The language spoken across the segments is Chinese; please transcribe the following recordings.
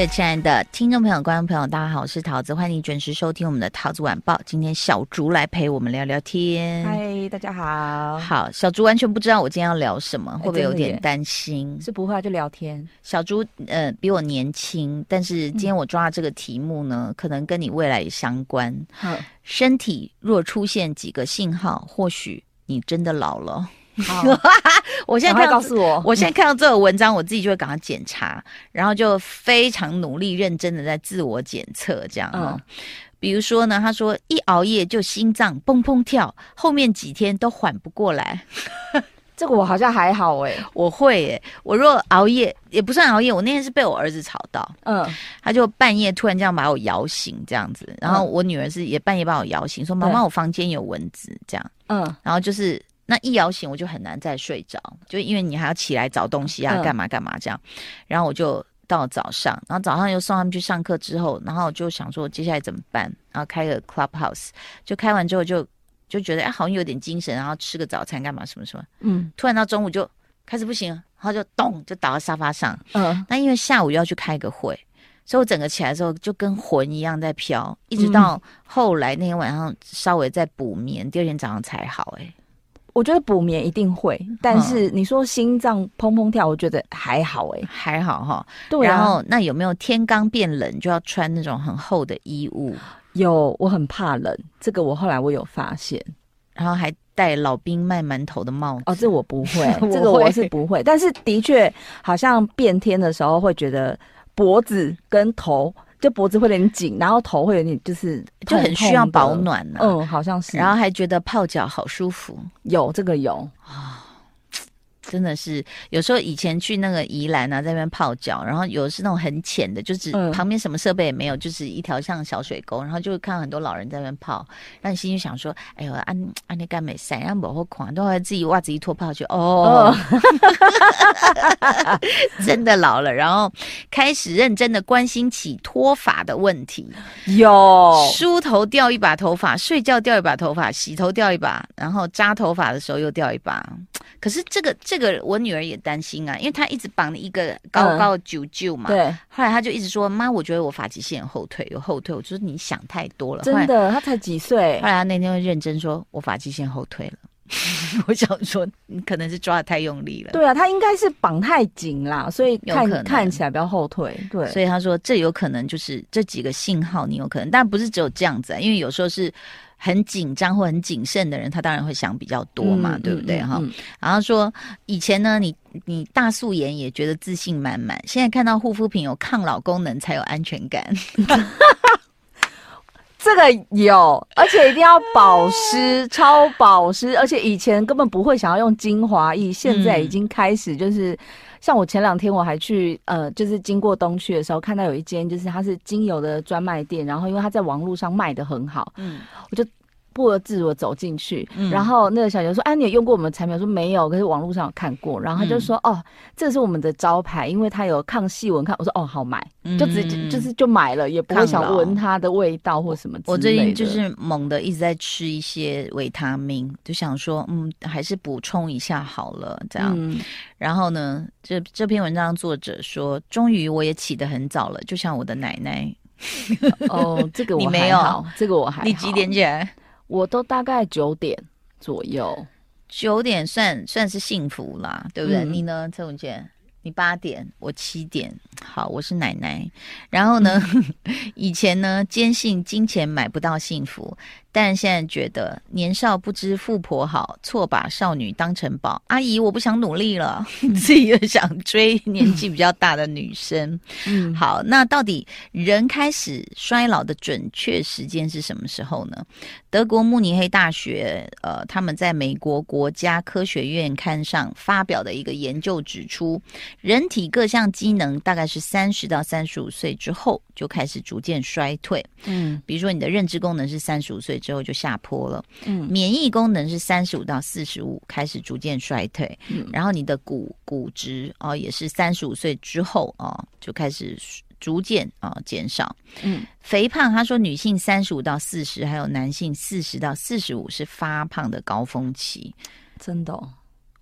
各位亲爱的听众朋友、观众朋友，大家好，我是桃子，欢迎你准时收听我们的桃子晚报。今天小竹来陪我们聊聊天。嗨，大家好。好，小竹完全不知道我今天要聊什么，会不会有点担心？是不会就聊天。小竹呃比我年轻，但是今天我抓的这个题目呢，嗯、可能跟你未来也相关。嗯，身体若出现几个信号，或许你真的老了。好，我现在看到告诉我，我现在看到这个文章，我自己就会赶快检查，然后就非常努力、认真的在自我检测，这样哦。嗯、比如说呢，他说一熬夜就心脏砰砰跳，后面几天都缓不过来。这个我好像还好哎，我会哎，我若熬夜也不算熬夜，我那天是被我儿子吵到，嗯，他就半夜突然这样把我摇醒，这样子，然后我女儿是也半夜把我摇醒，说妈妈，我房间有蚊子，这样，嗯，然后就是。那一摇醒我就很难再睡着，就因为你还要起来找东西啊，干嘛干嘛这样。然后我就到早上，然后早上又送他们去上课之后，然后就想说接下来怎么办？然后开个 Clubhouse，就开完之后就就觉得哎好像有点精神，然后吃个早餐干嘛什么什么。嗯，突然到中午就开始不行，然后就咚就倒在沙发上。嗯，那因为下午要去开个会，所以我整个起来的时候就跟魂一样在飘，一直到后来那天晚上稍微再补眠，第二天早上才好。哎。我觉得补眠一定会，但是你说心脏砰砰跳，我觉得还好哎、欸，还好哈。对啊，然后那有没有天刚变冷就要穿那种很厚的衣物？有，我很怕冷，这个我后来我有发现。然后还戴老兵卖馒头的帽子。哦，这我不会，这个我是不会。但是的确，好像变天的时候会觉得脖子跟头。就脖子会有点紧，然后头会有点就是就很需要保暖。嗯，好像是。然后还觉得泡脚好舒服，有这个有啊。真的是，有时候以前去那个宜兰啊，在那边泡脚，然后有的是那种很浅的，就是旁边什么设备也没有，就是一条像小水沟，然后就会看到很多老人在那边泡，让你心里想说，哎呦，安安那干美晒，然后某款都会自己袜子一脱泡就哦，真的老了，然后开始认真的关心起脱发的问题，有。梳头掉一把头发，睡觉掉一把头发，洗头掉一把，然后扎头发的时候又掉一把。可是这个这个我女儿也担心啊，因为她一直绑了一个高高的揪揪嘛。对。后来她就一直说：“妈，我觉得我发际线有后退，有后退。”我就说：“你想太多了。”真的，她才几岁？后来她那天会认真说：“我发际线后退了。”我想说，你可能是抓的太用力了。对啊，她应该是绑太紧啦，所以看看起来比较后退。对。所以她说，这有可能就是这几个信号，你有可能，但不是只有这样子啊，因为有时候是。很紧张或很谨慎的人，他当然会想比较多嘛，嗯、对不对哈？嗯嗯、然后说以前呢，你你大素颜也觉得自信满满，现在看到护肤品有抗老功能才有安全感。这个有，而且一定要保湿，超保湿，而且以前根本不会想要用精华液，现在已经开始就是。像我前两天我还去呃，就是经过东区的时候，看到有一间就是它是精油的专卖店，然后因为它在网络上卖的很好，嗯，我就。不由自我走进去，嗯、然后那个小姐说：“哎、啊，你有用过我们的产品？”我说：“没有，可是网络上有看过。”然后他就说：“嗯、哦，这是我们的招牌，因为它有抗细纹。”看我说：“哦，好买，嗯、就直接就是就买了，也不会想闻它的味道或什么。”我最近就是猛的一直在吃一些维他命，就想说，嗯，还是补充一下好了，这样。嗯、然后呢，这这篇文章作者说：“终于我也起得很早了，就像我的奶奶。”哦，这个我还好，你没有，这个我还好。你几点起来？我都大概九点左右，九点算算是幸福啦，对不对？嗯、你呢，陈文健？你八点，我七点。好，我是奶奶。然后呢，嗯、以前呢，坚信金钱买不到幸福。但现在觉得年少不知富婆好，错把少女当成宝。阿姨，我不想努力了，自己又想追年纪比较大的女生。嗯，好，那到底人开始衰老的准确时间是什么时候呢？德国慕尼黑大学，呃，他们在美国国家科学院刊上发表的一个研究指出，人体各项机能大概是三十到三十五岁之后就开始逐渐衰退。嗯，比如说你的认知功能是三十五岁。之后就下坡了。嗯，免疫功能是三十五到四十五开始逐渐衰退。嗯，然后你的骨骨质哦也是三十五岁之后哦就开始逐渐啊减少。嗯，肥胖，他说女性三十五到四十，还有男性四十到四十五是发胖的高峰期。真的哦。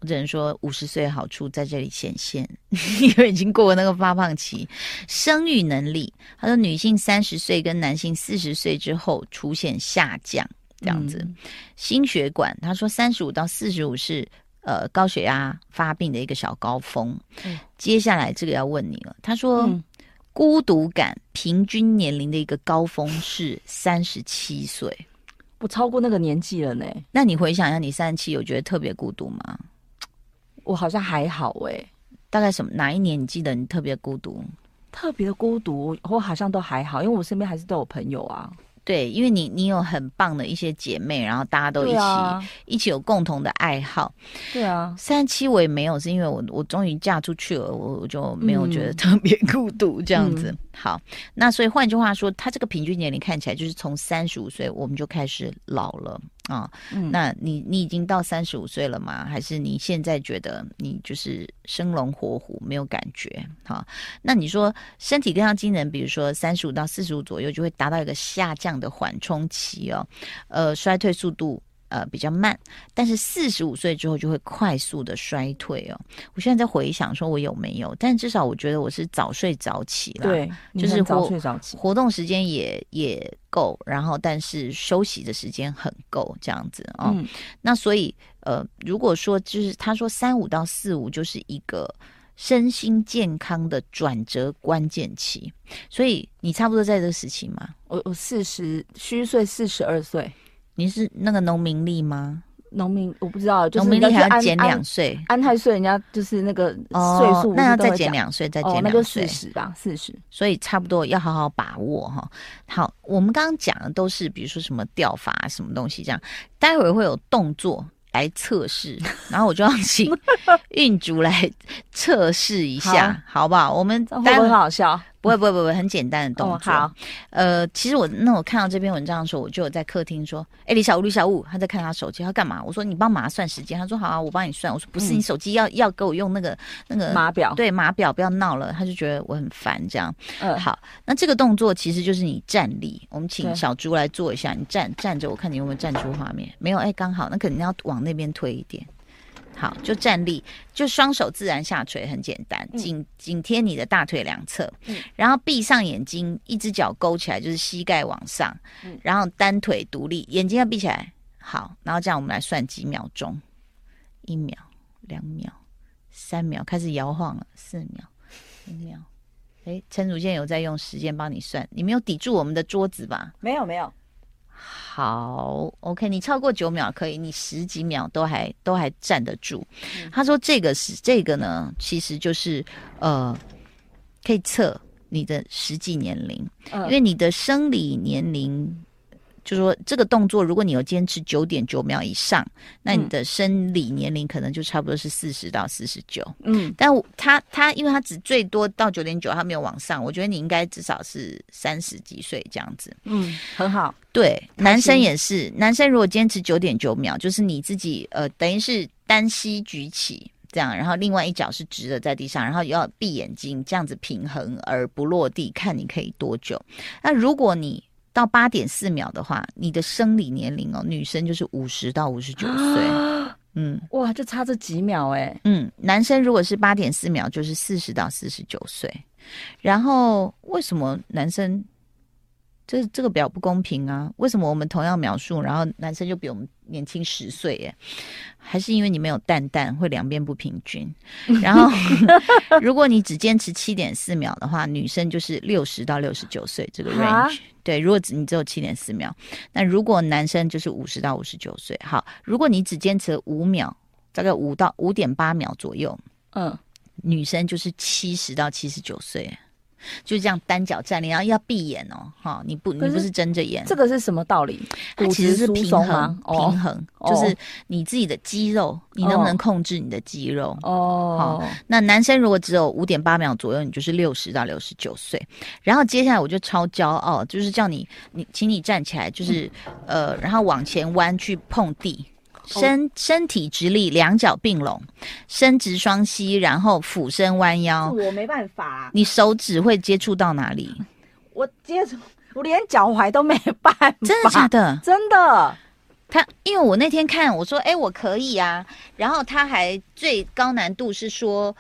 我只能说，五十岁的好处在这里显现，因为已经过了那个发胖期。生育能力，他说女性三十岁跟男性四十岁之后出现下降，这样子。嗯、心血管，他说三十五到四十五是呃高血压发病的一个小高峰。嗯、接下来这个要问你了，他说、嗯、孤独感平均年龄的一个高峰是三十七岁，我超过那个年纪了呢。那你回想一下，你三十七有觉得特别孤独吗？我好像还好哎、欸，大概什么哪一年你记得你特别孤独？特别的孤独，我好像都还好，因为我身边还是都有朋友啊。对，因为你你有很棒的一些姐妹，然后大家都一起、啊、一起有共同的爱好。对啊，三十七我也没有，是因为我我终于嫁出去了，我我就没有觉得特别孤独这样子。嗯、好，那所以换句话说，他这个平均年龄看起来就是从三十五岁我们就开始老了。啊，哦嗯、那你你已经到三十五岁了吗？还是你现在觉得你就是生龙活虎，没有感觉？好、哦，那你说身体各项机能，比如说三十五到四十五左右，就会达到一个下降的缓冲期哦，呃，衰退速度。呃，比较慢，但是四十五岁之后就会快速的衰退哦。我现在在回想，说我有没有？但至少我觉得我是早睡早起了，对，就是早睡早起，活动时间也也够，然后但是休息的时间很够，这样子哦。嗯、那所以呃，如果说就是他说三五到四五就是一个身心健康的转折关键期，所以你差不多在这个时期吗？我我四十虚岁四十二岁。你是那个农民历吗？农民我不知道，农民历还要减两岁，安太岁人家就是那个岁数，那要再减两岁，再减两岁，那就四十吧，四十。所以差不多要好好把握哈。好，我们刚刚讲的都是比如说什么掉法什么东西这样，待会儿会有动作来测试，然后我就要请运主来测试一下，好，好不好？我们会不会很好笑？不会不会不会，很简单的动作。哦、好，呃，其实我那我看到这篇文章的时候，我就有在客厅说：“哎，李小五，李小五，他在看他手机，他干嘛？”我说：“你帮妈算时间。”他说：“好啊，我帮你算。”我说：“不是，你手机要、嗯、要给我用那个那个码表，对码表，不要闹了。”他就觉得我很烦，这样。嗯，好，那这个动作其实就是你站立。我们请小猪来做一下，你站站着，我看你有没有站出画面。没有，哎，刚好，那肯定要往那边推一点。好，就站立，就双手自然下垂，很简单，紧紧贴你的大腿两侧，嗯、然后闭上眼睛，一只脚勾起来，就是膝盖往上，嗯、然后单腿独立，眼睛要闭起来。好，然后这样我们来算几秒钟，一秒、两秒、三秒，开始摇晃了，四秒、五秒。哎，陈主健有在用时间帮你算，你没有抵住我们的桌子吧？没有，没有。好，OK，你超过九秒可以，你十几秒都还都还站得住。嗯、他说这个是这个呢，其实就是呃，可以测你的实际年龄，嗯、因为你的生理年龄。就是说这个动作，如果你有坚持九点九秒以上，那你的生理年龄可能就差不多是四十到四十九。嗯，但他他因为他只最多到九点九，他没有往上。我觉得你应该至少是三十几岁这样子。嗯，很好。对，男生也是，男生如果坚持九点九秒，就是你自己呃，等于是单膝举起这样，然后另外一脚是直的在地上，然后要闭眼睛这样子平衡而不落地，看你可以多久。那如果你到八点四秒的话，你的生理年龄哦，女生就是五十到五十九岁，嗯，哇，就差这几秒哎，嗯，男生如果是八点四秒，就是四十到四十九岁。然后为什么男生这这个比较不公平啊？为什么我们同样描述，然后男生就比我们年轻十岁？耶？还是因为你没有蛋蛋，会两边不平均。然后，如果你只坚持七点四秒的话，女生就是六十到六十九岁这个 range。对，如果只你只有七点四秒，那如果男生就是五十到五十九岁。好，如果你只坚持五秒，大概五到五点八秒左右，嗯，女生就是七十到七十九岁。就这样单脚站立，然后要闭眼哦，哈，你不你不是睁着眼，这个是什么道理？它其实是平衡，平衡就是你自己的肌肉，你能不能控制你的肌肉？哦，好，那男生如果只有五点八秒左右，你就是六十到六十九岁。然后接下来我就超骄傲，就是叫你你，请你站起来，就是呃，然后往前弯去碰地。身身体直立，两脚并拢，伸直双膝，然后俯身弯腰。我没办法、啊，你手指会接触到哪里？我接触，我连脚踝都没办法。真的假的？真的。他因为我那天看，我说，哎，我可以啊。然后他还最高难度是说，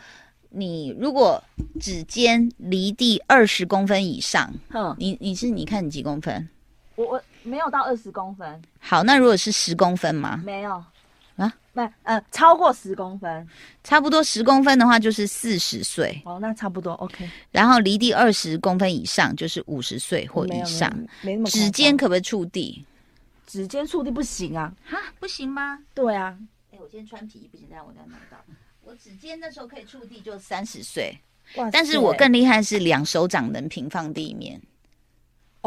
你如果指尖离地二十公分以上，嗯，你你是你看你几公分？我我。没有到二十公分。好，那如果是十公分吗？没有啊，不，呃，超过十公分，差不多十公分的话就是四十岁。哦，那差不多 OK。然后离地二十公分以上就是五十岁或以上。没，那么。指尖可不可以触地？指尖触地不行啊。哈，不行吗？对啊。哎，我今天穿皮衣不行，但我刚拿到。我指尖那时候可以触地就三十岁。哇。但是我更厉害是两手掌能平放地面。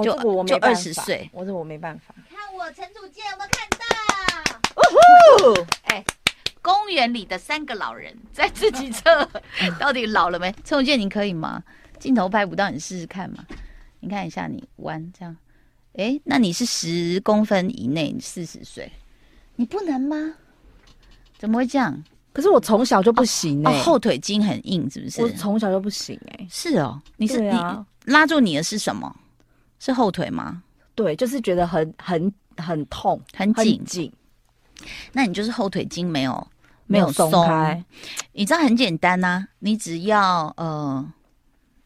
就、哦、就二十岁，我这我没办法。看我陈楚健有没有看到？呜呼！哎，公园里的三个老人在自己测，到底老了没？陈楚健，你可以吗？镜头拍不到，你试试看嘛。你看一下，你弯这样。哎，那你是十公分以内，你四十岁，你不能吗？怎么会这样？可是我从小就不行哎、欸哦哦，后腿筋很硬，是不是？我从小就不行哎、欸。是哦，你是、啊、你拉住你的是什么？是后腿吗？对，就是觉得很很很痛，很紧紧。那你就是后腿筋没有没有松开。你知道很简单呐、啊，你只要呃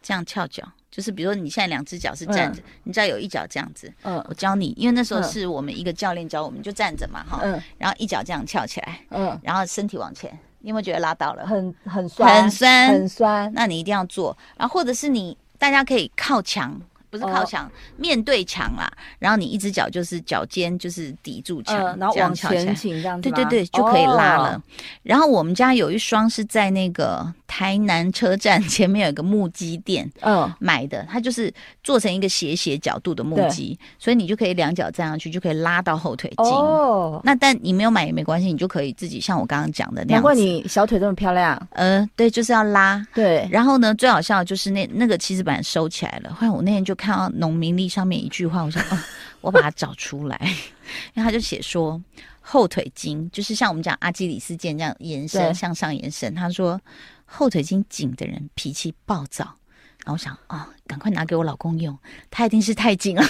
这样翘脚，就是比如说你现在两只脚是站着，嗯、你知道有一脚这样子。嗯，我教你，因为那时候是我们一个教练教我们，就站着嘛哈。嗯。然后一脚这样翘起来。嗯。然后身体往前，你有没有觉得拉到了？很很酸，很酸，很酸。那你一定要做。然后或者是你大家可以靠墙。不是靠墙，面对墙啦。然后你一只脚就是脚尖就是抵住墙，然后往前倾这样子，对对对，就可以拉了。然后我们家有一双是在那个台南车站前面有一个木屐店，嗯，买的，它就是做成一个斜斜角度的木屐，所以你就可以两脚站上去，就可以拉到后腿筋。哦，那但你没有买也没关系，你就可以自己像我刚刚讲的那样。难怪你小腿这么漂亮。呃，对，就是要拉。对。然后呢，最好笑的就是那那个其实本来收起来了，后来我那天就看。看到农民历上面一句话，我说：“哦，我把它找出来。”因为他就写说，后腿筋就是像我们讲阿基里斯腱这样延伸向上延伸。他说，后腿筋紧的人脾气暴躁。然后我想，哦，赶快拿给我老公用，他一定是太紧了。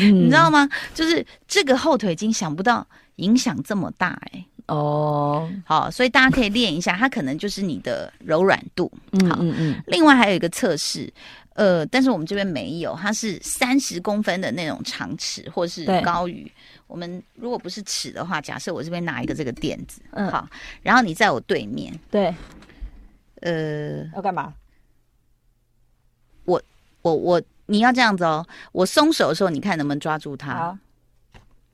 嗯、你知道吗？就是这个后腿筋，想不到影响这么大哎、欸。哦，好，所以大家可以练一下，它可能就是你的柔软度。好，嗯嗯。另外还有一个测试，呃，但是我们这边没有，它是三十公分的那种长尺或是高于。我们如果不是尺的话，假设我这边拿一个这个垫子，嗯，好，然后你在我对面，对，呃，要干嘛？我我我，你要这样子哦，我松手的时候，你看能不能抓住它？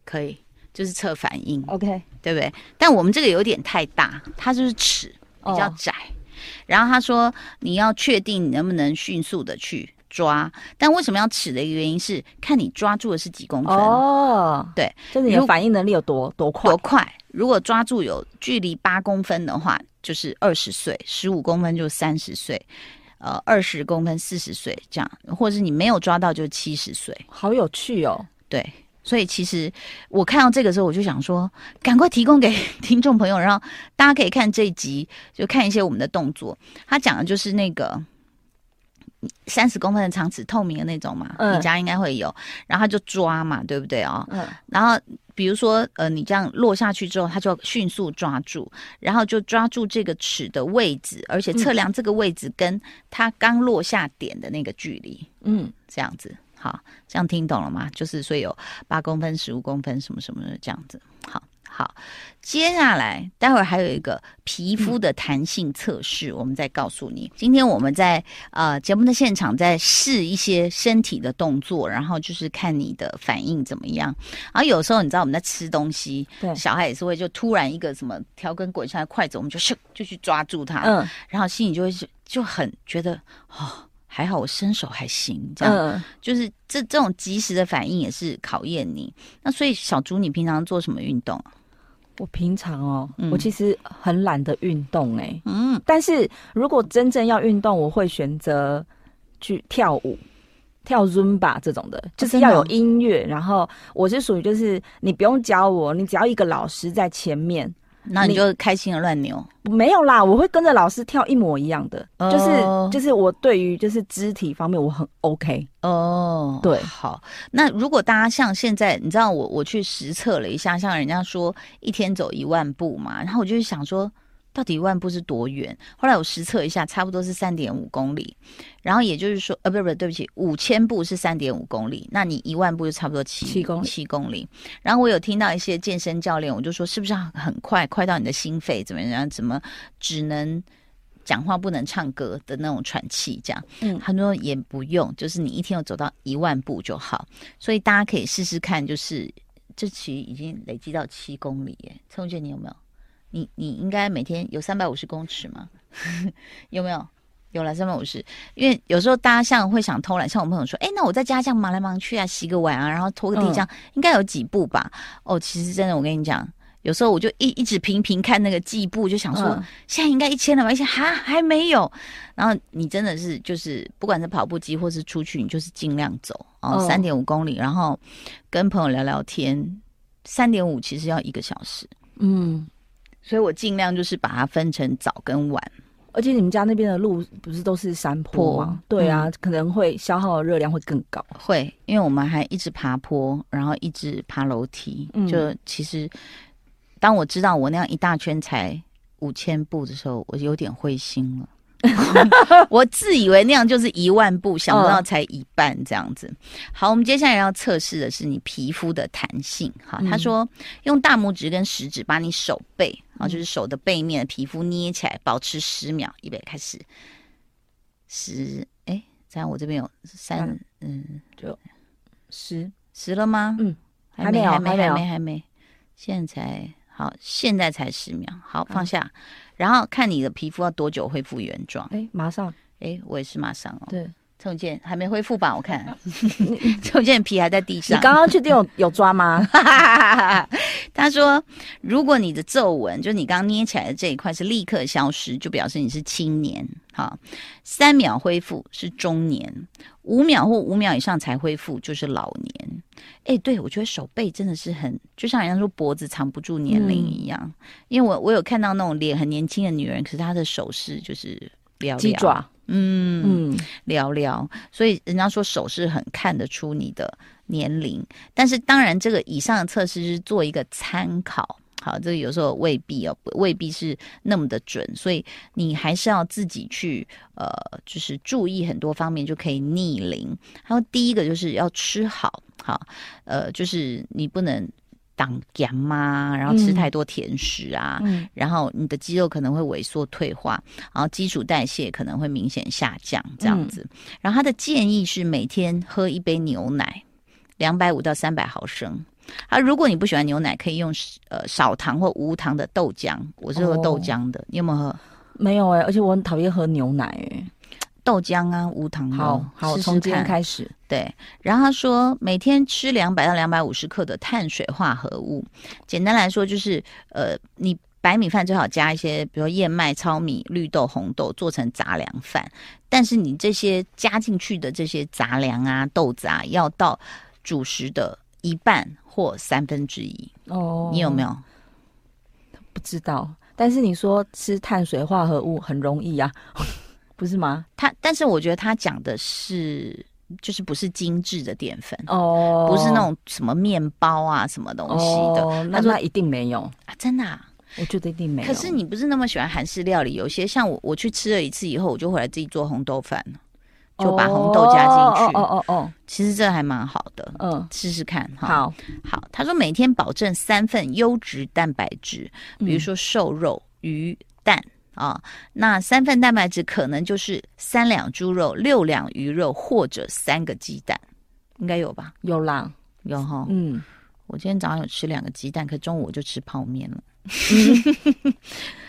可以。就是测反应，OK，对不对？但我们这个有点太大，它就是尺比较窄。Oh. 然后他说你要确定你能不能迅速的去抓，但为什么要尺的一个原因是看你抓住的是几公分哦，oh. 对，就是你的反应能力有多多快？多快？如果抓住有距离八公分的话，就是二十岁；十五公分就三十岁，呃，二十公分四十岁这样，或者是你没有抓到就七十岁。好有趣哦，对。所以其实我看到这个时候，我就想说，赶快提供给 听众朋友，然后大家可以看这一集，就看一些我们的动作。他讲的就是那个三十公分的长尺，透明的那种嘛，嗯、你家应该会有。然后他就抓嘛，对不对哦？嗯。然后比如说，呃，你这样落下去之后，他就迅速抓住，然后就抓住这个尺的位置，而且测量这个位置跟他刚落下点的那个距离。嗯，这样子。好，这样听懂了吗？就是说有八公分、十五公分什么什么的这样子。好好，接下来待会儿还有一个皮肤的弹性测试，嗯、我们再告诉你。今天我们在呃节目的现场在试一些身体的动作，然后就是看你的反应怎么样。然后有时候你知道我们在吃东西，对，小孩也是会就突然一个什么条根滚下来筷子，我们就咻就去抓住它，嗯，然后心里就会就很觉得哦。还好我身手还行，这样、嗯、就是这这种及时的反应也是考验你。那所以小竺，你平常做什么运动？我平常哦，嗯、我其实很懒得运动哎、欸，嗯，但是如果真正要运动，我会选择去跳舞，跳 Zumba 这种的，就是要有音乐。然后我是属于就是你不用教我，你只要一个老师在前面。那你就开心的乱扭？没有啦，我会跟着老师跳一模一样的，哦、就是就是我对于就是肢体方面我很 OK 哦。对，好，那如果大家像现在，你知道我我去实测了一下，像人家说一天走一万步嘛，然后我就想说。到底一万步是多远？后来我实测一下，差不多是三点五公里。然后也就是说，呃，不是不是，对不起，五千步是三点五公里，那你一万步就差不多七七公七公里。然后我有听到一些健身教练，我就说是不是很快，快到你的心肺怎么样？怎么只能讲话不能唱歌的那种喘气？这样，嗯，他说也不用，就是你一天要走到一万步就好。所以大家可以试试看，就是这其实已经累积到七公里耶。陈文健，你有没有？你你应该每天有三百五十公尺吗？有没有？有了三百五十。因为有时候大家像会想偷懒，像我朋友说，哎，那我在家这样忙来忙去啊，洗个碗啊，然后拖个地这样，嗯、应该有几步吧？哦，其实真的，我跟你讲，有时候我就一一直频频看那个计步，就想说，嗯、现在应该一千了吧？一千哈还没有。然后你真的是就是，不管是跑步机或是出去，你就是尽量走哦，三点五公里，然后跟朋友聊聊天，三点五其实要一个小时，嗯。所以我尽量就是把它分成早跟晚，而且你们家那边的路不是都是山坡吗？对啊，嗯、可能会消耗的热量会更高。会，因为我们还一直爬坡，然后一直爬楼梯。嗯、就其实，当我知道我那样一大圈才五千步的时候，我有点灰心了。我自以为那样就是一万步，想不到才一半这样子。好，我们接下来要测试的是你皮肤的弹性。哈，他说用大拇指跟食指把你手背啊，就是手的背面的皮肤捏起来，保持十秒。预备开始，十哎，这样我这边有三嗯，就十十了吗？嗯，还没还没还没还没，现在才好，现在才十秒。好，放下。然后看你的皮肤要多久恢复原状？哎，马上！哎，我也是马上哦。对，陈健还没恢复吧？我看 陈健皮还在地上。你刚刚确定有有抓吗？他说，如果你的皱纹，就你刚刚捏起来的这一块是立刻消失，就表示你是青年。好，三秒恢复是中年，五秒或五秒以上才恢复就是老年。哎，对，我觉得手背真的是很，就像人家说脖子藏不住年龄一样。嗯、因为我我有看到那种脸很年轻的女人，可是她的手势就是寥寥，鸡爪，嗯嗯，寥寥。所以人家说手势很看得出你的年龄，但是当然这个以上的测试是做一个参考。好，这个有时候未必哦，未必是那么的准，所以你还是要自己去呃，就是注意很多方面就可以逆龄。还有第一个就是要吃好，好，呃，就是你不能挡盐嘛，然后吃太多甜食啊，嗯、然后你的肌肉可能会萎缩退化，然后基础代谢可能会明显下降，这样子。嗯、然后他的建议是每天喝一杯牛奶，两百五到三百毫升。啊，如果你不喜欢牛奶，可以用呃少糖或无糖的豆浆。我是喝豆浆的，哦、你有没有喝？没有哎、欸，而且我很讨厌喝牛奶哎、欸。豆浆啊，无糖的。好，好，从今天开始。对，然后他说每天吃两百到两百五十克的碳水化合物。简单来说就是，呃，你白米饭最好加一些，比如燕麦、糙米、绿豆、红豆，做成杂粮饭。但是你这些加进去的这些杂粮啊、豆子啊，要到主食的一半。或三分之一哦，你有没有？不知道，但是你说吃碳水化合物很容易、啊，不是吗？他，但是我觉得他讲的是，就是不是精致的淀粉哦，不是那种什么面包啊，什么东西的。哦、他说那一定没有啊，真的、啊，我觉得一定没有。可是你不是那么喜欢韩式料理，有些像我，我去吃了一次以后，我就回来自己做红豆饭就把红豆加进去。哦哦哦，其实这还蛮好的，嗯，试试看哈。好，好，他说每天保证三份优质蛋白质，比如说瘦肉、鱼、蛋啊。那三份蛋白质可能就是三两猪肉、六两鱼肉或者三个鸡蛋，应该有吧？有啦，有哈。嗯，我今天早上有吃两个鸡蛋，可中午我就吃泡面了。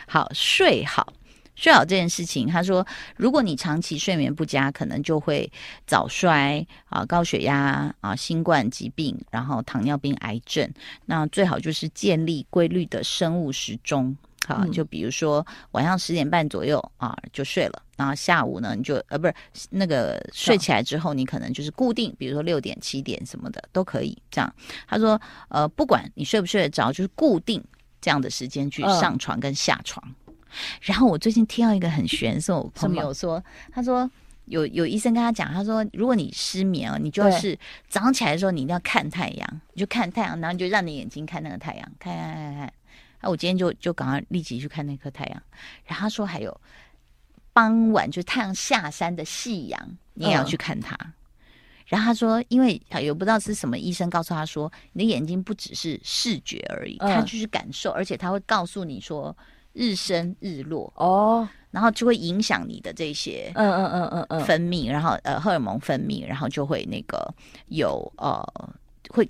好，睡好。睡好这件事情，他说，如果你长期睡眠不佳，可能就会早衰啊、高血压啊、新冠疾病，然后糖尿病、癌症。那最好就是建立规律的生物时钟，好，就比如说晚上十点半左右啊就睡了，然后下午呢你就呃不是那个睡起来之后，你可能就是固定，比如说六点、七点什么的都可以。这样，他说呃不管你睡不睡得着，就是固定这样的时间去上床跟下床。然后我最近听到一个很玄，是我朋友说，他说有有医生跟他讲，他说如果你失眠哦，你就是早上起来的时候你一定要看太阳，你就看太阳，然后你就让你眼睛看那个太阳，看看看看。那我今天就就赶快立即去看那颗太阳。然后他说还有傍晚就是太阳下山的夕阳，你也要去看它。嗯、然后他说，因为他也不知道是什么医生告诉他说，你的眼睛不只是视觉而已，他就是感受，而且他会告诉你说。日升日落哦，然后就会影响你的这些嗯嗯嗯嗯嗯。分泌，然后呃荷尔蒙分泌，然后就会那个有呃会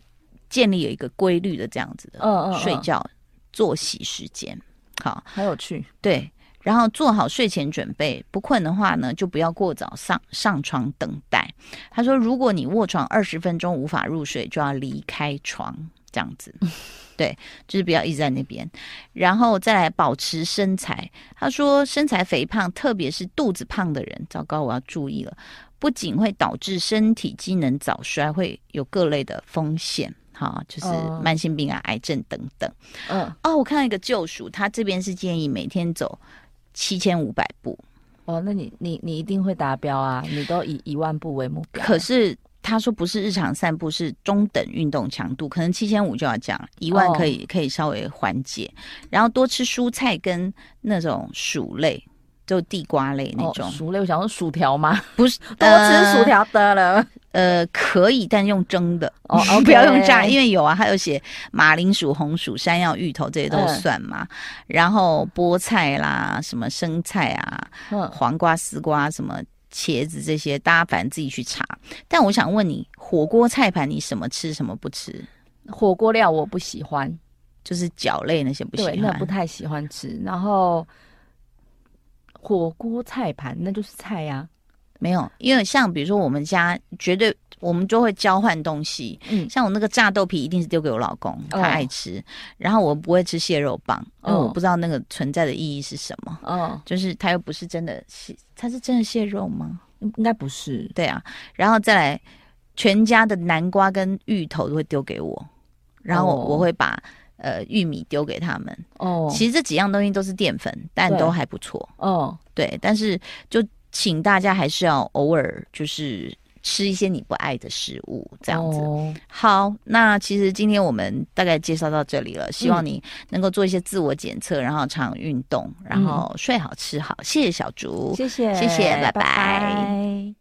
建立有一个规律的这样子的嗯嗯睡觉作息时间，好，很有趣。对，然后做好睡前准备，不困的话呢就不要过早上上床等待。他说，如果你卧床二十分钟无法入睡，就要离开床这样子。对，就是不要一直在那边，然后再来保持身材。他说，身材肥胖，特别是肚子胖的人，糟糕，我要注意了，不仅会导致身体机能早衰，会有各类的风险，哈，就是慢性病啊、癌症等等。嗯，哦，我看到一个救赎，他这边是建议每天走七千五百步。哦，那你你你一定会达标啊，你都以一万步为目标。可是。他说不是日常散步，是中等运动强度，可能七千五就要降，一万可以、哦、可以稍微缓解。然后多吃蔬菜跟那种薯类，就地瓜类那种。哦、薯类，我想说薯条吗？不是，多吃薯条得了。呃，可以，但用蒸的哦，okay、不要用炸，因为有啊，还有写马铃薯、红薯、山药、芋头这些都算嘛。嗯、然后菠菜啦，什么生菜啊，嗯、黄瓜、丝瓜什么。茄子这些，大家反正自己去查。但我想问你，火锅菜盘你什么吃，什么不吃？火锅料我不喜欢，就是饺类那些不喜欢，那不太喜欢吃。然后火锅菜盘那就是菜呀、啊，没有，因为像比如说我们家绝对。我们就会交换东西，嗯，像我那个炸豆皮一定是丢给我老公，他爱吃。哦、然后我不会吃蟹肉棒，因为我不知道那个存在的意义是什么。哦，就是它又不是真的蟹，它是真的蟹肉吗？应该不是。对啊，然后再来，全家的南瓜跟芋头都会丢给我，然后我、哦、我会把呃玉米丢给他们。哦，其实这几样东西都是淀粉，但都还不错。哦，对，但是就请大家还是要偶尔就是。吃一些你不爱的食物，这样子。Oh. 好，那其实今天我们大概介绍到这里了，希望你能够做一些自我检测，然后常运动，然后睡好吃好。谢谢小竹，谢谢，谢谢，拜拜。拜拜。